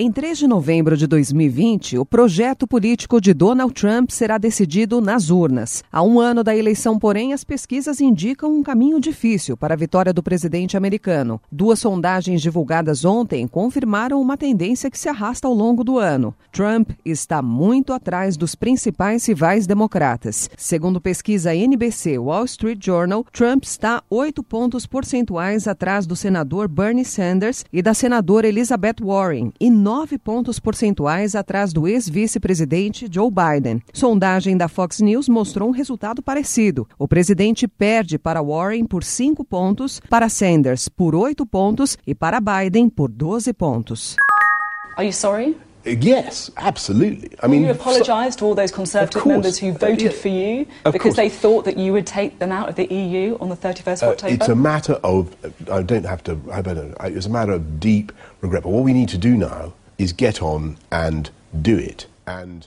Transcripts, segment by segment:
Em 3 de novembro de 2020, o projeto político de Donald Trump será decidido nas urnas. Há um ano da eleição, porém, as pesquisas indicam um caminho difícil para a vitória do presidente americano. Duas sondagens divulgadas ontem confirmaram uma tendência que se arrasta ao longo do ano. Trump está muito atrás dos principais rivais democratas. Segundo pesquisa NBC Wall Street Journal, Trump está oito pontos percentuais atrás do senador Bernie Sanders e da senadora Elizabeth Warren e nove pontos percentuais atrás do ex-vice-presidente Joe Biden. Sondagem da Fox News mostrou um resultado parecido. O presidente perde para Warren por cinco pontos, para Sanders por oito pontos e para Biden por 12 pontos. Are you sorry? Yes, absolutely. I mean, you apologise to all those Conservative members who voted for you because they thought that you would take them out of the EU on the 31st of uh, October. It's a matter of I don't have to. I don't. It's a matter of deep regret. But what we need to do now is get on and do it. And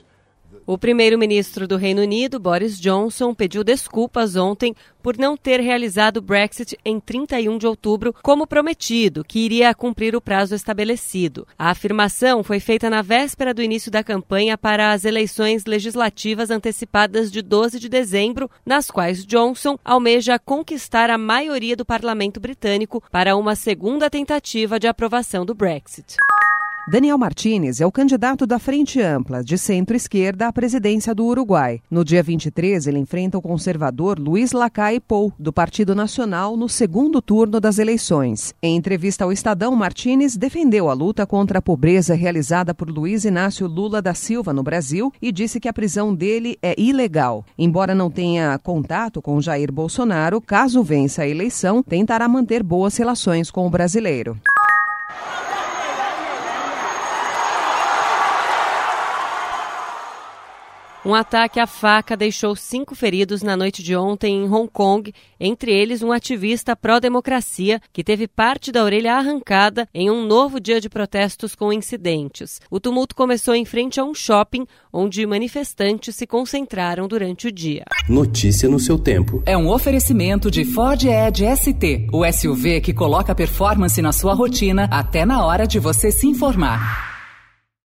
o primeiro-ministro do Reino Unido, Boris Johnson, pediu desculpas ontem por não ter realizado o Brexit em 31 de outubro, como prometido, que iria cumprir o prazo estabelecido. A afirmação foi feita na véspera do início da campanha para as eleições legislativas antecipadas de 12 de dezembro, nas quais Johnson almeja conquistar a maioria do parlamento britânico para uma segunda tentativa de aprovação do Brexit. Daniel Martinez é o candidato da Frente Ampla, de centro-esquerda, à presidência do Uruguai. No dia 23, ele enfrenta o conservador Luiz Lacalle Pou, do Partido Nacional, no segundo turno das eleições. Em entrevista ao Estadão, Martinez defendeu a luta contra a pobreza realizada por Luiz Inácio Lula da Silva no Brasil e disse que a prisão dele é ilegal. Embora não tenha contato com Jair Bolsonaro, caso vença a eleição, tentará manter boas relações com o brasileiro. Um ataque à faca deixou cinco feridos na noite de ontem em Hong Kong, entre eles um ativista pró-democracia que teve parte da orelha arrancada em um novo dia de protestos com incidentes. O tumulto começou em frente a um shopping onde manifestantes se concentraram durante o dia. Notícia no seu tempo. É um oferecimento de Ford Edge ST, o SUV que coloca performance na sua rotina até na hora de você se informar.